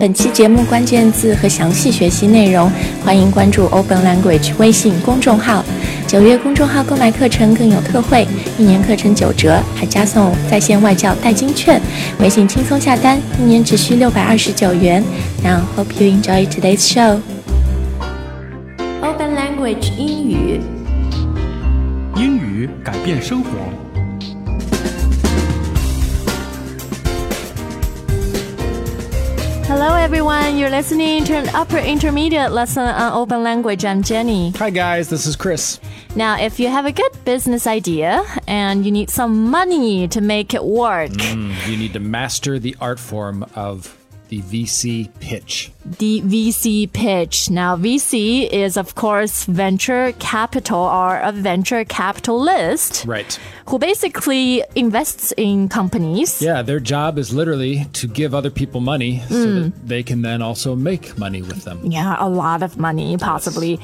本期节目关键字和详细学习内容，欢迎关注 Open Language 微信公众号。九月公众号购买课程更有特惠，一年课程九折，还加送在线外教代金券。微信轻松下单，一年只需六百二十九元。Now hope you enjoy today's show. Open Language 英语，英语改变生活。Hello everyone, you're listening to an upper intermediate lesson on open language. I'm Jenny. Hi guys, this is Chris. Now, if you have a good business idea and you need some money to make it work, mm, You need to master the art form of the VC pitch. the VC pitch. Now, VC is of course venture capital or a venture capitalist Right. who basically invests in companies. Yeah, their job is literally to give other people money so mm. that they can then also make money with them. Yeah, a lot of money, possibly.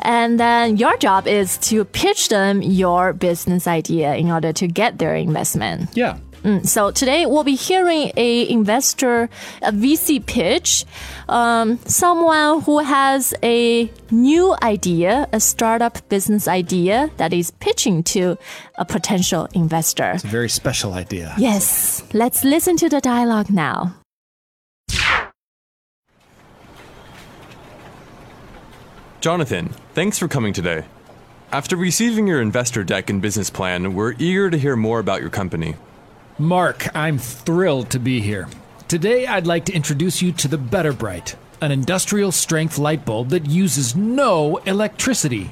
And then your job is to pitch them your business idea in order to get their investment. Yeah. So today we'll be hearing a investor, a VC pitch, um, someone who has a new idea, a startup business idea that is pitching to a potential investor. It's a very special idea. Yes, let's listen to the dialogue now. Jonathan, thanks for coming today. After receiving your investor deck and business plan, we're eager to hear more about your company. Mark, I'm thrilled to be here. Today, I'd like to introduce you to the Better Bright, an industrial strength light bulb that uses no electricity.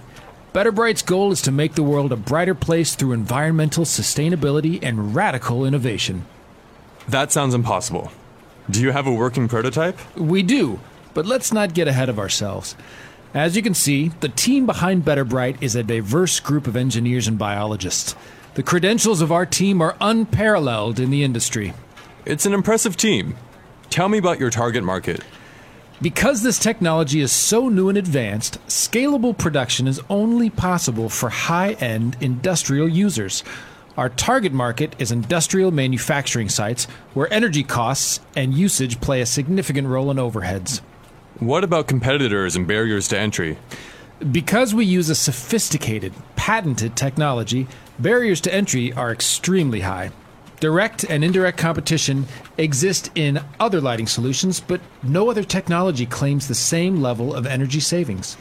Better Bright's goal is to make the world a brighter place through environmental sustainability and radical innovation. That sounds impossible. Do you have a working prototype? We do, but let's not get ahead of ourselves. As you can see, the team behind Better Bright is a diverse group of engineers and biologists. The credentials of our team are unparalleled in the industry. It's an impressive team. Tell me about your target market. Because this technology is so new and advanced, scalable production is only possible for high end industrial users. Our target market is industrial manufacturing sites where energy costs and usage play a significant role in overheads. What about competitors and barriers to entry? Because we use a sophisticated, patented technology, barriers to entry are extremely high. Direct and indirect competition exist in other lighting solutions, but no other technology claims the same level of energy savings.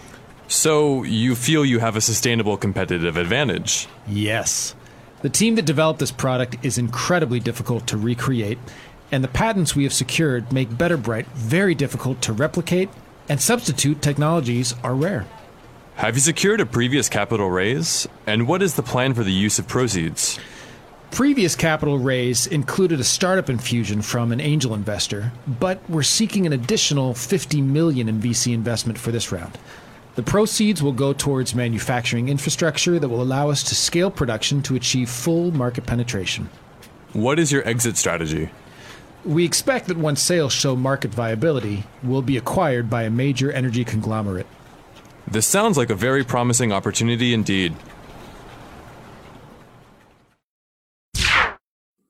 So, you feel you have a sustainable competitive advantage? Yes. The team that developed this product is incredibly difficult to recreate, and the patents we have secured make Better Bright very difficult to replicate, and substitute technologies are rare. Have you secured a previous capital raise? And what is the plan for the use of proceeds? Previous capital raise included a startup infusion from an angel investor, but we're seeking an additional 50 million in VC investment for this round. The proceeds will go towards manufacturing infrastructure that will allow us to scale production to achieve full market penetration. What is your exit strategy? We expect that once sales show market viability, we'll be acquired by a major energy conglomerate. This sounds like a very promising opportunity indeed.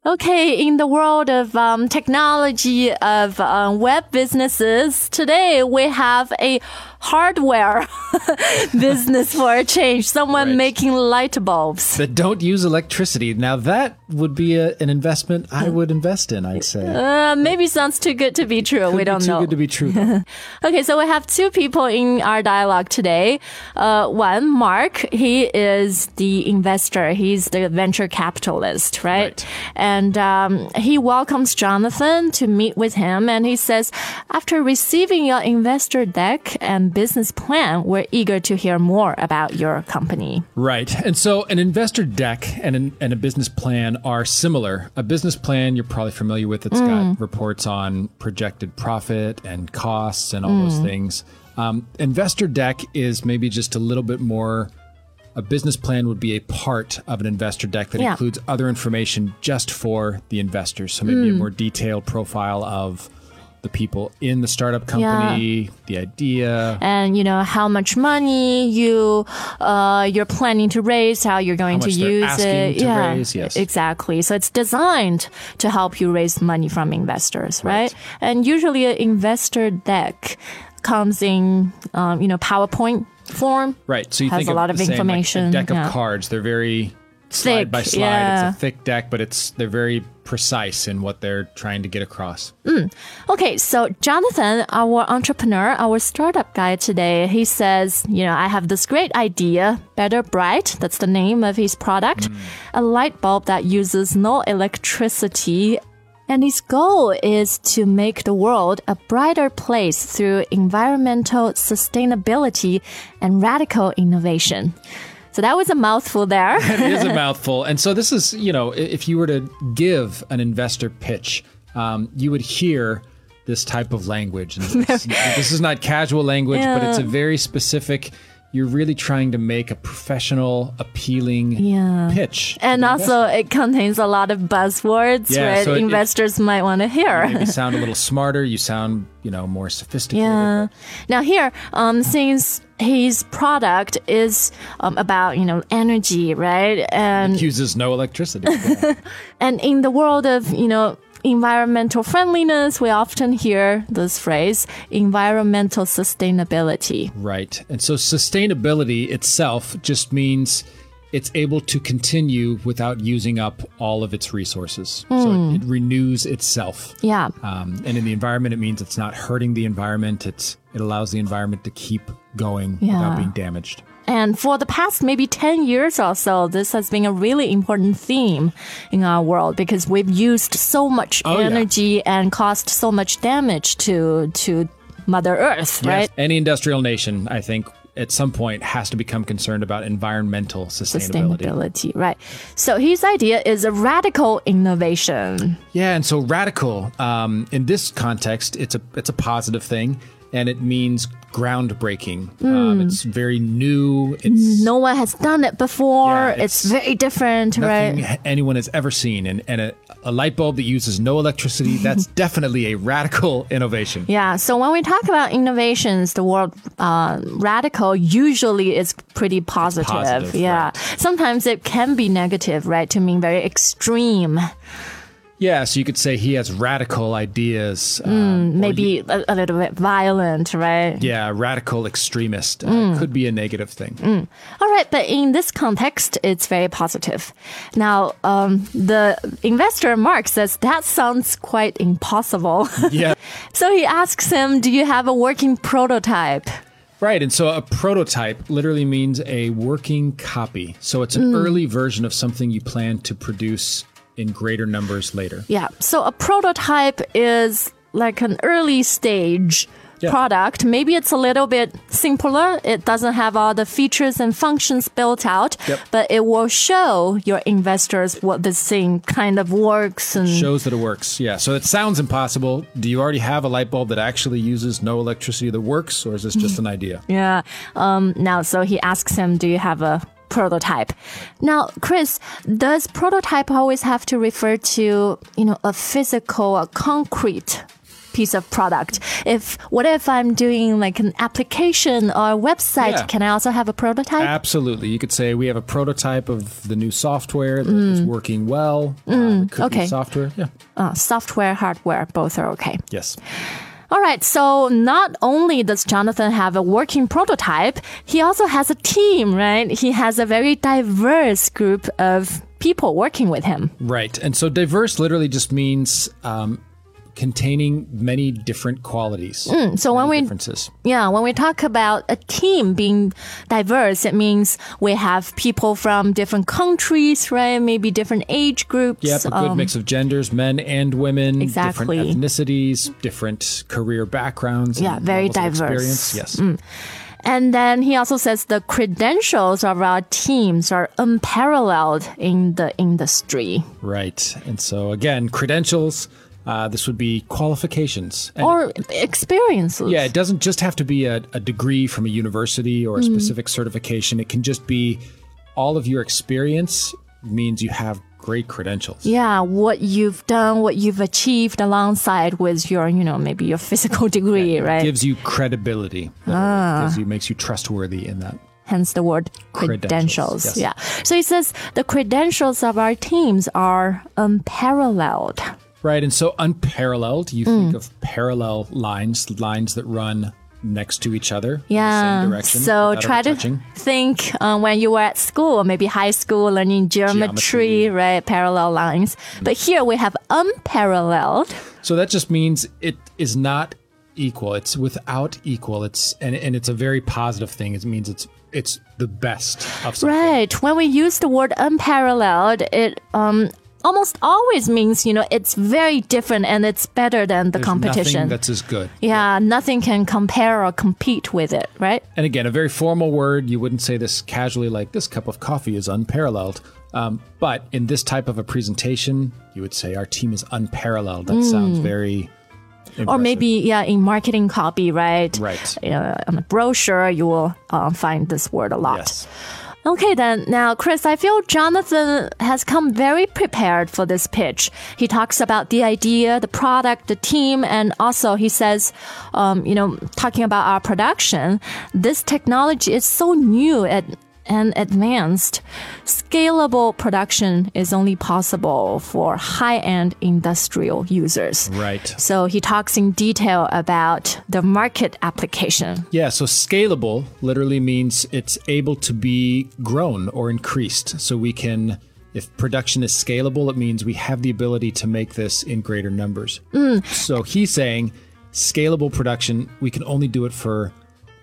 Okay, in the world of um, technology of um, web businesses, today we have a hardware business for a change. Someone Right. making light bulbs. That don't use electricity. Now that would be a, an investment I would invest in, I'd say. Uh, maybe sounds too good to be true. we Could be don't too know. good to be true. Okay, so we have two people in our dialogue today. Uh, one, Mark, he is the investor. He's the venture capitalist, right? Right. And um, he welcomes Jonathan to meet with him, and he says, after receiving your investor deck and business plan, we're eager to hear more about your company. Right. And so an investor deck and, an, and a business plan are similar. A business plan you're probably familiar with. It's got mm. reports on projected profit and costs and all those mm. things. Um, investor deck is maybe just a little bit more. A business plan would be a part of an investor deck that Yeah. includes other information just for the investors. So maybe a mm. more detailed profile of the people in the startup company, the idea. and you know how much money you uh, you're planning to raise, how you're going How to use it. to yeah, raise, yes. exactly. So it's designed to help you raise money from investors, right? Right. And usually, an investor deck comes in um, you know PowerPoint form. Right. So you Has think a lot of the same, like, information, a deck of yeah. cards. They're very Thick, slide by slide. yeah. It's a thick deck, but it's they're very precise in what they're trying to get across. Mm. Okay, so Jonathan, our entrepreneur, our startup guy today, he says, you know, I have this great idea, Better Bright, that's the name of his product, mm. a light bulb that uses no electricity. And his goal is to make the world a brighter place through environmental sustainability and radical innovation. So that was a mouthful there. it is a mouthful. And so this is, you know, if you were to give an investor pitch, um, you would hear this type of language. And this, this is not casual language, but it's a very specific. You're really trying to make a professional, appealing Yeah. pitch. And also, it contains a lot of buzzwords, Yeah, right? so it- Investors might want to hear. You sound a little smarter. You sound, you know, more sophisticated. Yeah. Now here, um, since his product is um, about you know energy, right? And It uses no electricity. Yeah. and in the world of you know environmental friendliness, we often hear this phrase, environmental sustainability. Right. And so sustainability itself just means it's able to continue without using up all of its resources. So it, it renews itself. Yeah. Um, and in the environment, it means it's not hurting the environment. It's it allows the environment to keep going Yeah. without being damaged. And for the past maybe 10 years or so, this has been a really important theme in our world because we've used so much Oh, yeah. energy and caused so much damage to, to Mother Earth, right? Any industrial nation, I think, at some point has to become concerned about environmental sustainability. Sustainability, right. So his idea is a radical innovation. Yeah, and so radical um, in this context, it's a it's a positive thing, and it means groundbreaking. Um, it's very new. It's No one has done it before. Yeah, it's, it's very different, nothing right? anyone has ever seen, and and a, a light bulb that uses no electricity. That's definitely a radical innovation. Yeah. So when we talk about innovations, the word uh, radical usually is pretty positive. positive, yeah. Sometimes it can be negative, right? To mean very extreme. Yeah, so you could say he has radical ideas. um, or Maybe a, a little bit violent, right? yeah, radical extremist uh, Mm. could be a negative thing. All right, but in this context, it's very positive. Now, um, the investor Mark says that sounds quite impossible. Yeah. so he asks him, "Do you have a working prototype?" Right. And so a prototype literally means a working copy. So it's an Mm. early version of something you plan to produce in greater numbers later. Yeah. So a prototype is like an early stage Yeah. product. Maybe it's a little bit simpler. It doesn't have all the features and functions built out, Yep. but it will show your investors what this thing kind of works and Shows that it works. Yeah. So it sounds impossible. Do you already have a light bulb that actually uses no electricity that works, or is this just an idea? Yeah. Um, now, so he asks him, Do you have a prototype? Now, Chris, does prototype always have to refer to, you know, a physical, a concrete piece of product? If, what if I'm doing like an application or a website? Yeah. Can I also have a prototype? Absolutely. You could say we have a prototype of the new software that is working well. Uh, Mm. okay. be software. Yeah. Uh, software, hardware, both are okay. Yes. All right, so not only does Jonathan have a working prototype, he also has a team, right? He has a very diverse group of people working with him. Right. And so diverse literally just means um, containing many different qualities. so when we differences. Yeah, when we talk about a team being diverse, it means we have people from different countries, right? Maybe different age groups. Yep, a good um, mix of genders, men and women, Exactly. different ethnicities, different career backgrounds. Yeah, and very diverse. Mm. Experience. Yes. And then he also says the credentials of our teams are unparalleled in the industry. Right. And so again, credentials, uh, this would be qualifications. And Or experiences. Yeah, it doesn't just have to be a, a degree from a university or a Mm-hmm. specific certification. It can just be all of your experience means you have great credentials. Yeah, what you've done, what you've achieved alongside with your, you know, maybe your physical degree, right? Gives you credibility. Ah. Gives you, makes you trustworthy in that. Hence the word credentials. Credentials, yes. Yeah. So he says the credentials of our teams are unparalleled. Right. And so unparalleled, you Mm. think of parallel lines, lines that run next to each other in Yeah. the same direction. So try to think uh, when you were at school, maybe high school, learning geometry, Geometry. right? Parallel lines. But here we have unparalleled. So that just means it is not equal. It's without equal. It's and, and it's a very positive thing. It means it's it's the best of something. Right. When we use the word unparalleled, it um almost always means, you know, it's very different and it's better than the There's competition. Nothing that's as good. yeah, nothing can compare or compete with it, right? And again, a very formal word. You wouldn't say this casually, like this cup of coffee is unparalleled. Um, but in this type of a presentation, you would say our team is unparalleled. That sounds very. Or maybe, yeah, in marketing copy, right? Right. Uh, on a brochure, you will uh, find this word a lot. Yes. Okay, then. Now, Chris, I feel Jonathan has come very prepared for this pitch. He talks about the idea, the product, the team, and also he says, um, you know, talking about our production, this technology is so new and, and advanced. Scalable production is only possible for high end industrial users. Right. So he talks in detail about the market application. Yeah, so scalable literally means it's able to be grown or increased. So we can, if production is scalable, it means we have the ability to make this in greater numbers. Mm. So he's saying scalable production, we can only do it for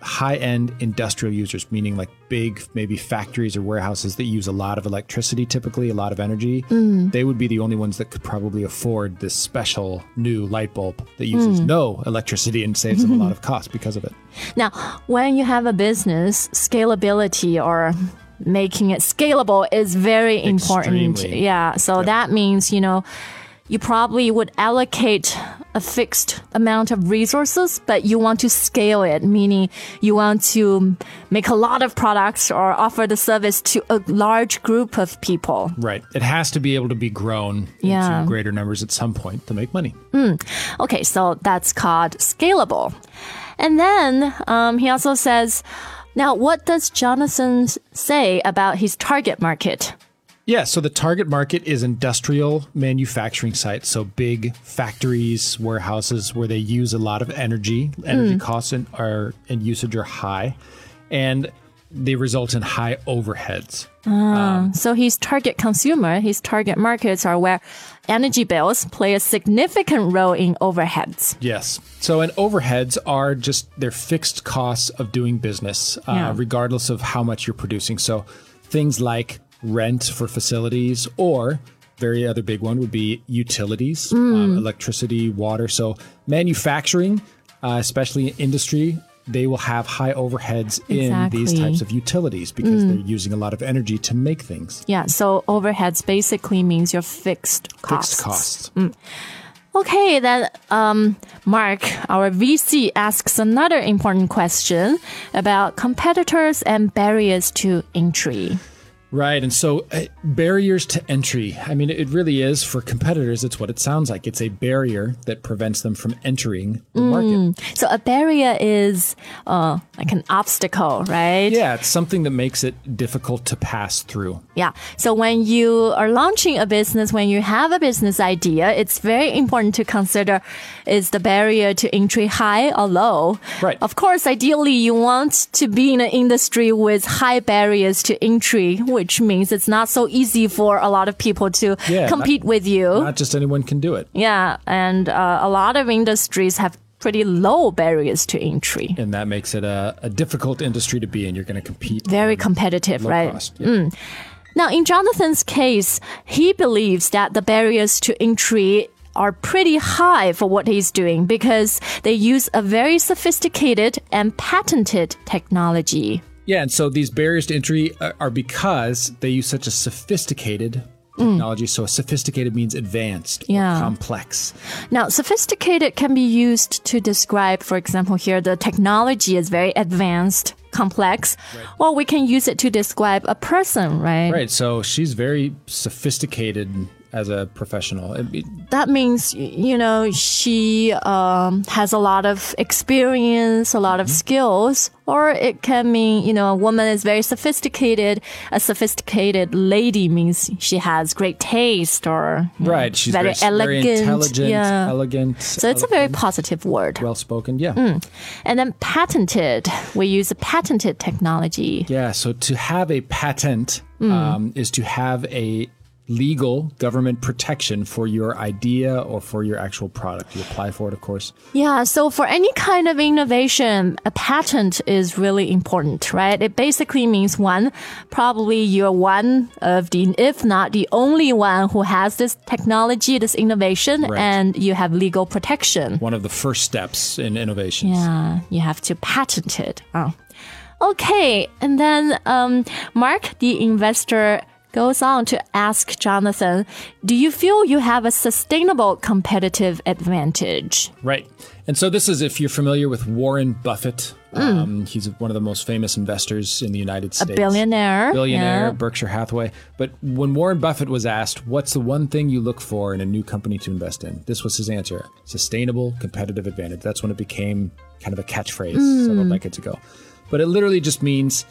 high end industrial users, meaning like big, maybe factories or warehouses that use a lot of electricity, typically, a lot of energy. Mm. They would be the only ones that could probably afford this special new light bulb that uses mm. no electricity and saves them a lot of cost because of it. Now, when you have a business, scalability or making it scalable is very important. Extremely. Yeah. So that means, you know, you probably would allocate a fixed amount of resources, but you want to scale it, meaning you want to make a lot of products or offer the service to a large group of people. Right. It has to be able to be grown Yeah. into greater numbers at some point to make money. Okay, so that's called scalable. And then um, he also says, now what does Jonathan say about his target market? Yeah, so the target market is industrial manufacturing sites, so big factories, warehouses where they use a lot of energy. Energy hmm. costs and are and usage are high, and they result in high overheads. Ah, um, so his target consumer, his target markets are where energy bills play a significant role in overheads. Yes. So, and overheads are just they're fixed costs of doing business, uh, Yeah. regardless of how much you're producing. So, things like rent for facilities, or very other big one would be utilities, Mm. um, electricity, water. So, manufacturing, uh, especially in industry, they will have high overheads in these Mm. types of utilities because they're using a lot of energy to make things. Yeah, so overheads basically means your fixed costs. Fixed costs. Okay, then um, Mark, our VC, asks another important question about competitors and barriers to entry. Right. And so uh, barriers to entry. I mean, it really is for competitors. It's what it sounds like. It's a barrier that prevents them from entering the market. So a barrier is uh, like an obstacle, right? Yeah. It's something that makes it difficult to pass through. Yeah. So when you are launching a business, when you have a business idea, it's very important to consider is the barrier to entry high or low? Right. Of course, ideally you want to be in an industry with high barriers to entry, which means it's not so easy for a lot of people to Yeah, compete not- with you. Not just anyone can do it. yeah. And uh, a lot of industries have pretty low barriers to entry. And that makes it a, a difficult industry to be in. You're going to compete. Very competitive, right? cost. Yeah. Now, in Jonathan's case, he believes that the barriers to entry are pretty high for what he's doing because they use a very sophisticated and patented technology. Yeah, and so these barriers to entry are, are because they use such a sophisticated technology. So sophisticated means advanced, or Yeah. complex. Now, sophisticated can be used to describe, for example, here the technology is very advanced, complex, or we can use it to describe a person, right? Right. So she's very sophisticated as a professional. It- That means, you know, she um, has a lot of experience, a lot of skills, or it can mean, you know, a woman is very sophisticated. A sophisticated lady means she has great taste or know, right. She's very, very, elegant. very intelligent, yeah. elegant. So it's a very positive word. well spoken. Yeah. And then patented, we use a patented technology. Yeah. So to have a patent um, is to have a legal government protection for your idea or for your actual product. You apply for it, of course. Yeah, so for any kind of innovation, a patent is really important, right? It basically means one, probably you're one of the, if not the only one who has this technology, this innovation, Right. and you have legal protection. One of the first steps in innovations. Yeah, you have to patent it. Oh. Okay, and then um, Mark, the investor, goes on to ask Jonathan, do you feel you have a sustainable competitive advantage? Right. And so this is if you're familiar with Warren Buffett. Um, he's one of the most famous investors in the United States. A Billionaire. Billionaire, yeah. Berkshire Hathaway. But when Warren Buffett was asked, what's the one thing you look for in a new company to invest in? This was his answer sustainable competitive advantage. That's when it became kind of a catchphrase Hmm. several decades ago. But it literally just means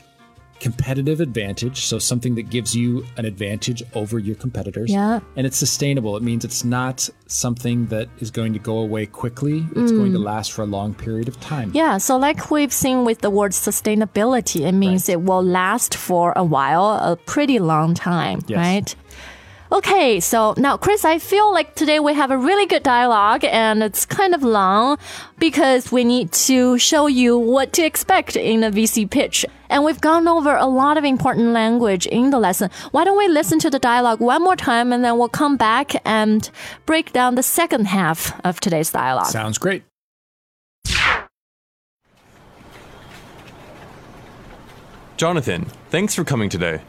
competitive advantage. So something that gives you an advantage over your competitors. Yeah. And it's sustainable. It means it's not something that is going to go away quickly. It's going to mm. last for a long period of time. Yeah, so like we've seen with the word sustainability, it means it will last for a while, a pretty long time, Yes. right? Okay, so now, Chris, I feel like today we have a really good dialogue and it's kind of long because we need to show you what to expect in a VC pitch. And we've gone over a lot of important language in the lesson. Why don't we listen to the dialogue one more time and then we'll come back and break down the second half of today's dialogue. Sounds great. Jonathan, thanks for coming today.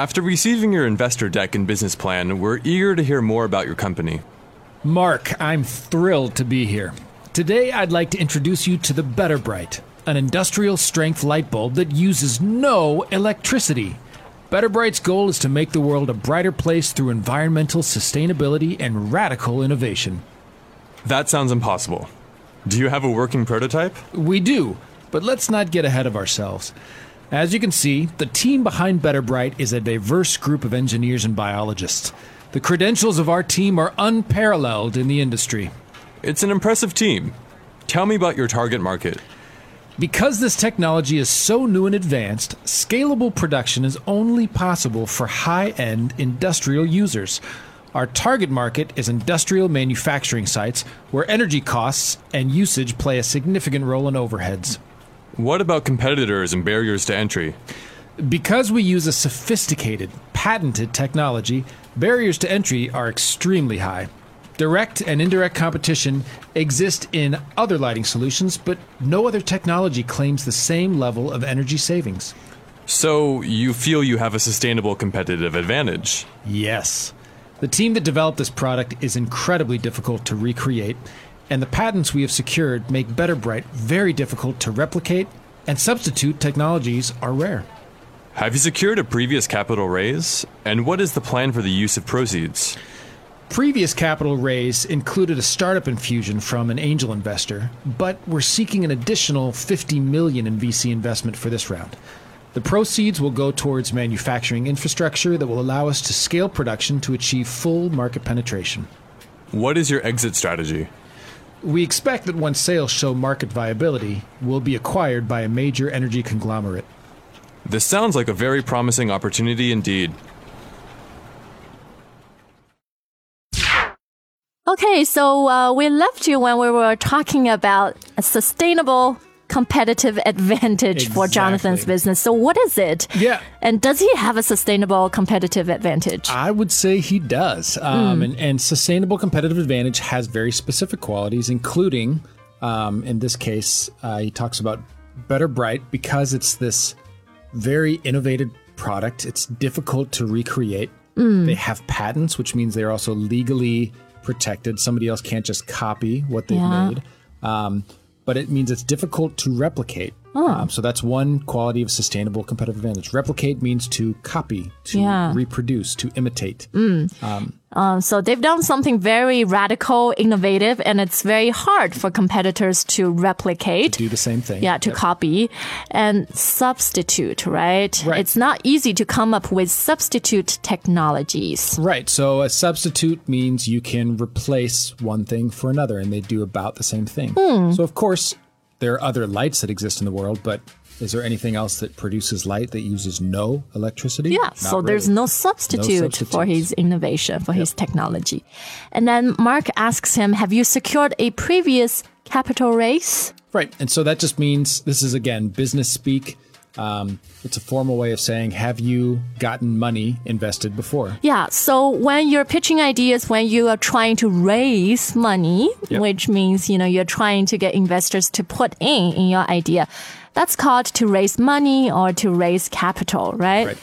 After receiving your investor deck and business plan, we're eager to hear more about your company. Mark, I'm thrilled to be here. Today, I'd like to introduce you to the Better Bright, an industrial strength light bulb that uses no electricity. Better Bright's goal is to make the world a brighter place through environmental sustainability and radical innovation. That sounds impossible. Do you have a working prototype? We do, but let's not get ahead of ourselves. As you can see, the team behind Better Bright is a diverse group of engineers and biologists. The credentials of our team are unparalleled in the industry. It's an impressive team. Tell me about your target market. Because this technology is so new and advanced, scalable production is only possible for high end industrial users. Our target market is industrial manufacturing sites where energy costs and usage play a significant role in overheads. What about competitors and barriers to entry? Because we use a sophisticated, patented technology, barriers to entry are extremely high. Direct and indirect competition exist in other lighting solutions, but no other technology claims the same level of energy savings. So, you feel you have a sustainable competitive advantage? Yes. The team that developed this product is incredibly difficult to recreate, and the patents we have secured make Better Bright very difficult to replicate, and substitute technologies are rare. Have you secured a previous capital raise? And what is the plan for the use of proceeds? Previous capital raise included a startup infusion from an angel investor, but we're seeking an additional 50 million in VC investment for this round. The proceeds will go towards manufacturing infrastructure that will allow us to scale production to achieve full market penetration. What is your exit strategy? We expect that once sales show market viability, we'll be acquired by a major energy conglomerate. This sounds like a very promising opportunity indeed. Okay, so uh, we left you when we were talking about a sustainable competitive advantage for Jonathan's business. So, what is it? Yeah. And does he have a sustainable competitive advantage? I would say he does. Um, and, and sustainable competitive advantage has very specific qualities, including, um, in this case, uh, he talks about Better Bright because it's this very innovative product. It's difficult to recreate. They have patents, which means they're also legally protected. Somebody else can't just copy what they've Yeah. made. Um, but it means it's difficult to replicate. Oh. Um, so that's one quality of sustainable competitive advantage. Replicate means to copy, to Yeah. reproduce, to imitate. Um, so they've done something very radical, innovative, and it's very hard for competitors to replicate. To Do the same thing. yeah, to copy and substitute, right? Right. It's not easy to come up with substitute technologies. Right. So a substitute means you can replace one thing for another, and they do about the same thing. Hmm. So, of course, there are other lights that exist in the world, but is there anything else that produces light that uses no electricity? Yeah, Not so there's no substitute for his innovation, for his technology. And then Mark asks him, Have you secured a previous capital raise? Right. And so that just means this is, again, business speak. Um, it's a formal way of saying, have you gotten money invested before? Yeah, so when you're pitching ideas, when you are trying to raise money, Yep. which means, you know, you're trying to get investors to put in in your idea, that's called to raise money or to raise capital, right? Right.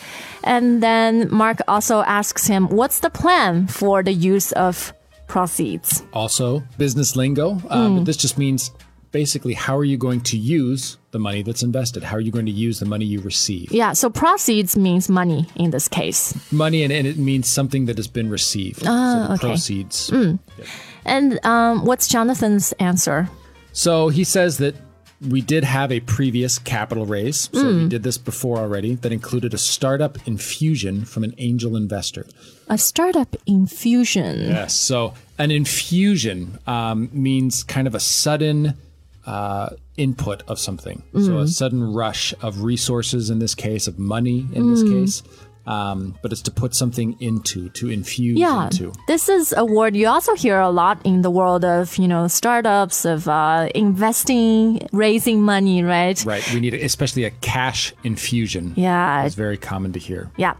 And then Mark also asks him, what's the plan for the use of proceeds? Also, business lingo. Um, but this just means basically how are you going to use the money that's invested? How are you going to use the money you receive? Yeah, so proceeds means money in this case. Money, and, and it means something that has been received. Ah, so the okay. proceeds. And um, what's Jonathan's answer? So he says that we did have a previous capital raise. So Hmm. we did this before already that included a startup infusion from an angel investor. A startup infusion. Yes. So an infusion um, means kind of a sudden uh, input of something. So Mm. a sudden rush of resources, in this case, of money, in this Mm. case. Um, but it's to put something into, to infuse Yeah, into. this is a word you also hear a lot in the world of you know startups of uh, investing, raising money, right? Right. We need, especially a cash infusion. Yeah, It's very common to hear. yeah.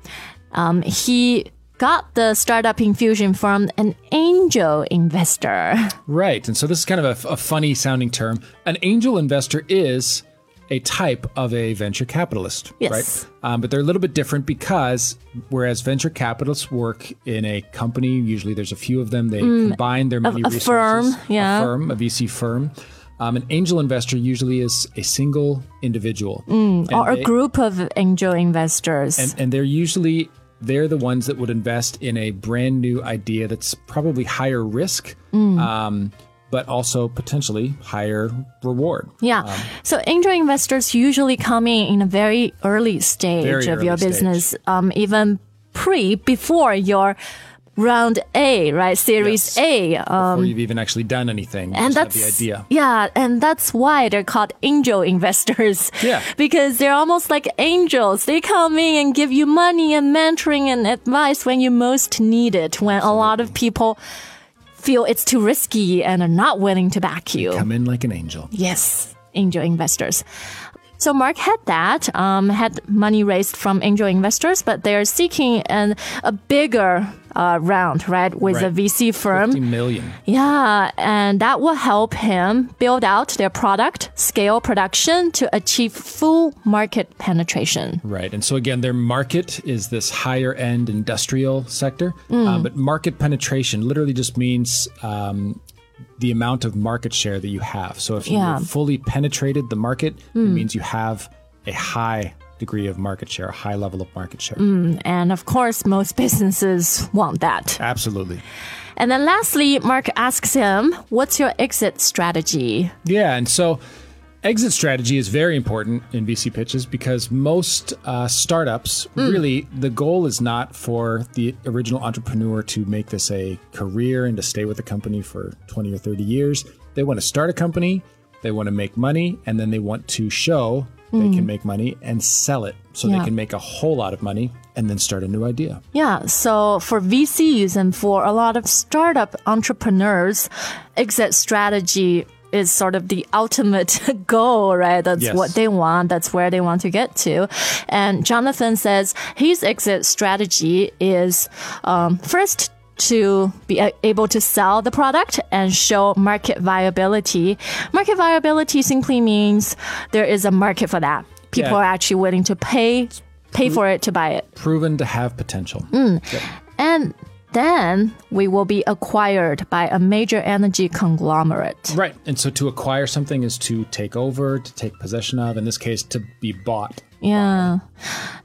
Um, he got the startup infusion from an angel investor. Right. And so this is kind of a, a funny sounding term. An angel investor is a type of a venture capitalist, Yes. right? Um, but they're a little bit different because whereas venture capitalists work in a company, usually there's a few of them, they combine their money Mm. a resources. firm, yeah. A firm, a VC firm. Um, an angel investor usually is a single individual. And or they- a group of angel investors. and, and they're usually they're the ones that would invest in a brand new idea that's probably higher risk Mm. um, but also potentially higher reward yeah. Um, so angel investors usually come in in a very early stage Very of early your business, um, even pre, before your round A, right? Series Yes. A. Um, before you've even actually done anything and that's the idea yeah, and that's why they're called angel investors. Yeah. because they're almost like angels. They come in and give you money and mentoring and advice when you most need it. When a lot of people feel it's too risky and are not willing to back you. come in like an angel Yes, angel investors. So Mark had that, um, had money raised from angel investors, but they're seeking an, a bigger uh, round, right, with a VC firm. 50 million Yeah, and that will help him build out their product, scale production to achieve full market penetration. right and so again their market is this higher end industrial sector Mm. um, but market penetration literally just means um, the amount of market share that you have so if Yeah. Hmm. you've fully penetrated the market it means you have a high degree of market share a high level of market share And of course, most businesses want that. absolutely And then lastly, Mark asks him, What's your exit strategy? Yeah, and so exit strategy is very important in VC pitches because most uh, startups really the goal is not for the original entrepreneur to make this a career and to stay with the company for 20 or 30 years. They want to start a company, they want to make money, and then they want to show they can make money and sell it so Yeah. they can make a whole lot of money and then start a new idea. Yeah, so for VCs and for a lot of startup entrepreneurs, exit strategy is sort of the ultimate goal, right? That's Yes. what they want. That's where they want to get to. And Jonathan says his exit strategy is um, first to be able to sell the product and show market viability. Market viability simply means there is a market for that. People Yeah. are actually willing to pay pay for it to buy it. Proven to have potential. Yep. And then we will be acquired by a major energy conglomerate. Right. And so to acquire something is to take over, to take possession of, in this case, to be bought. Yeah.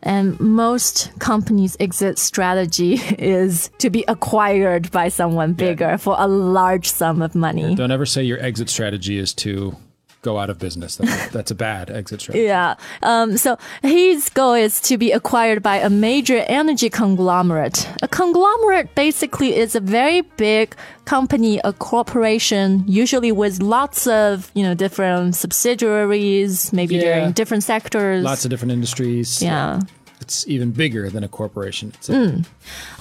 And most companies' exit strategy is to be acquired by someone bigger yeah. for a large sum of money. Don't ever say your exit strategy is to go out of business. That's, a, that's a bad exit strategy. Yeah. Um, so his goal is to be acquired by a major energy conglomerate. A conglomerate basically is a very big company, a corporation, usually with lots of, you know, different subsidiaries, maybe Yeah. they're in different sectors. Lots of different industries. yeah. It's even bigger than a corporation. A-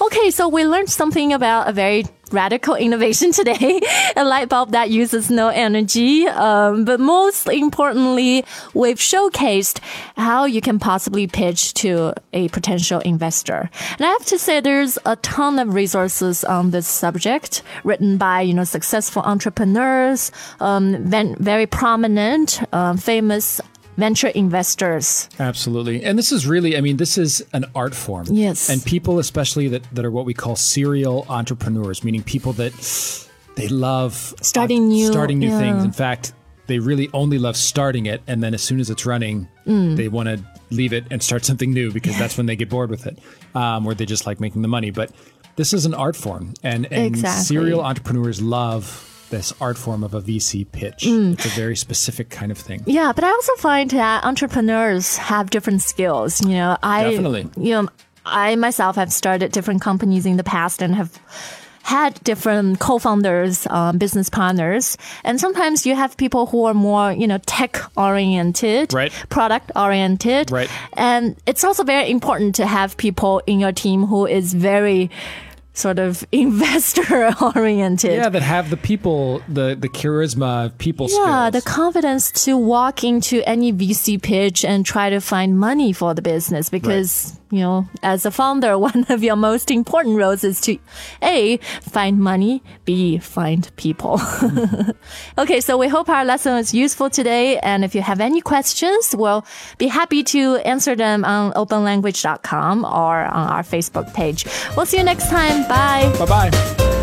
Okay, so we learned something about a very radical innovation today, a light bulb that uses no energy. Um, but most importantly, we've showcased how you can possibly pitch to a potential investor. And I have to say, there's a ton of resources on this subject written by, you know, successful entrepreneurs, um, very prominent, um, famous venture investors. Absolutely. And this is really, I mean, this is an art form. Yes. And people, especially that, that are what we call serial entrepreneurs, meaning people that they love Starting new- starting new yeah. things. In fact, they really only love starting it. And then as soon as it's running, Mm. they want to leave it and start something new because that's when they get bored with it, um, or they just like making the money. But this is an art form. And, and Exactly. serial entrepreneurs love this art form of a VC pitch. Mm. It's a very specific kind of thing. Yeah, but I also find that entrepreneurs have different skills. You know, I Definitely. You know, I myself have started different companies in the past and have had different co-founders, um, business partners, and sometimes you have people who are more, you know, tech oriented, Right. product oriented, Right. And it's also very important to have people in your team who is very sort of investor oriented. Yeah, that have the people, the the charisma, of people Yeah, skills. the confidence to walk into any VC pitch and try to find money for the business because, you know, as a founder, one of your most important roles is to A, find money, B, find people. okay, so we hope our lesson was useful today. And if you have any questions, we'll be happy to answer them on openlanguage.com or on our Facebook page. We'll see you next time. Bye. Bye bye.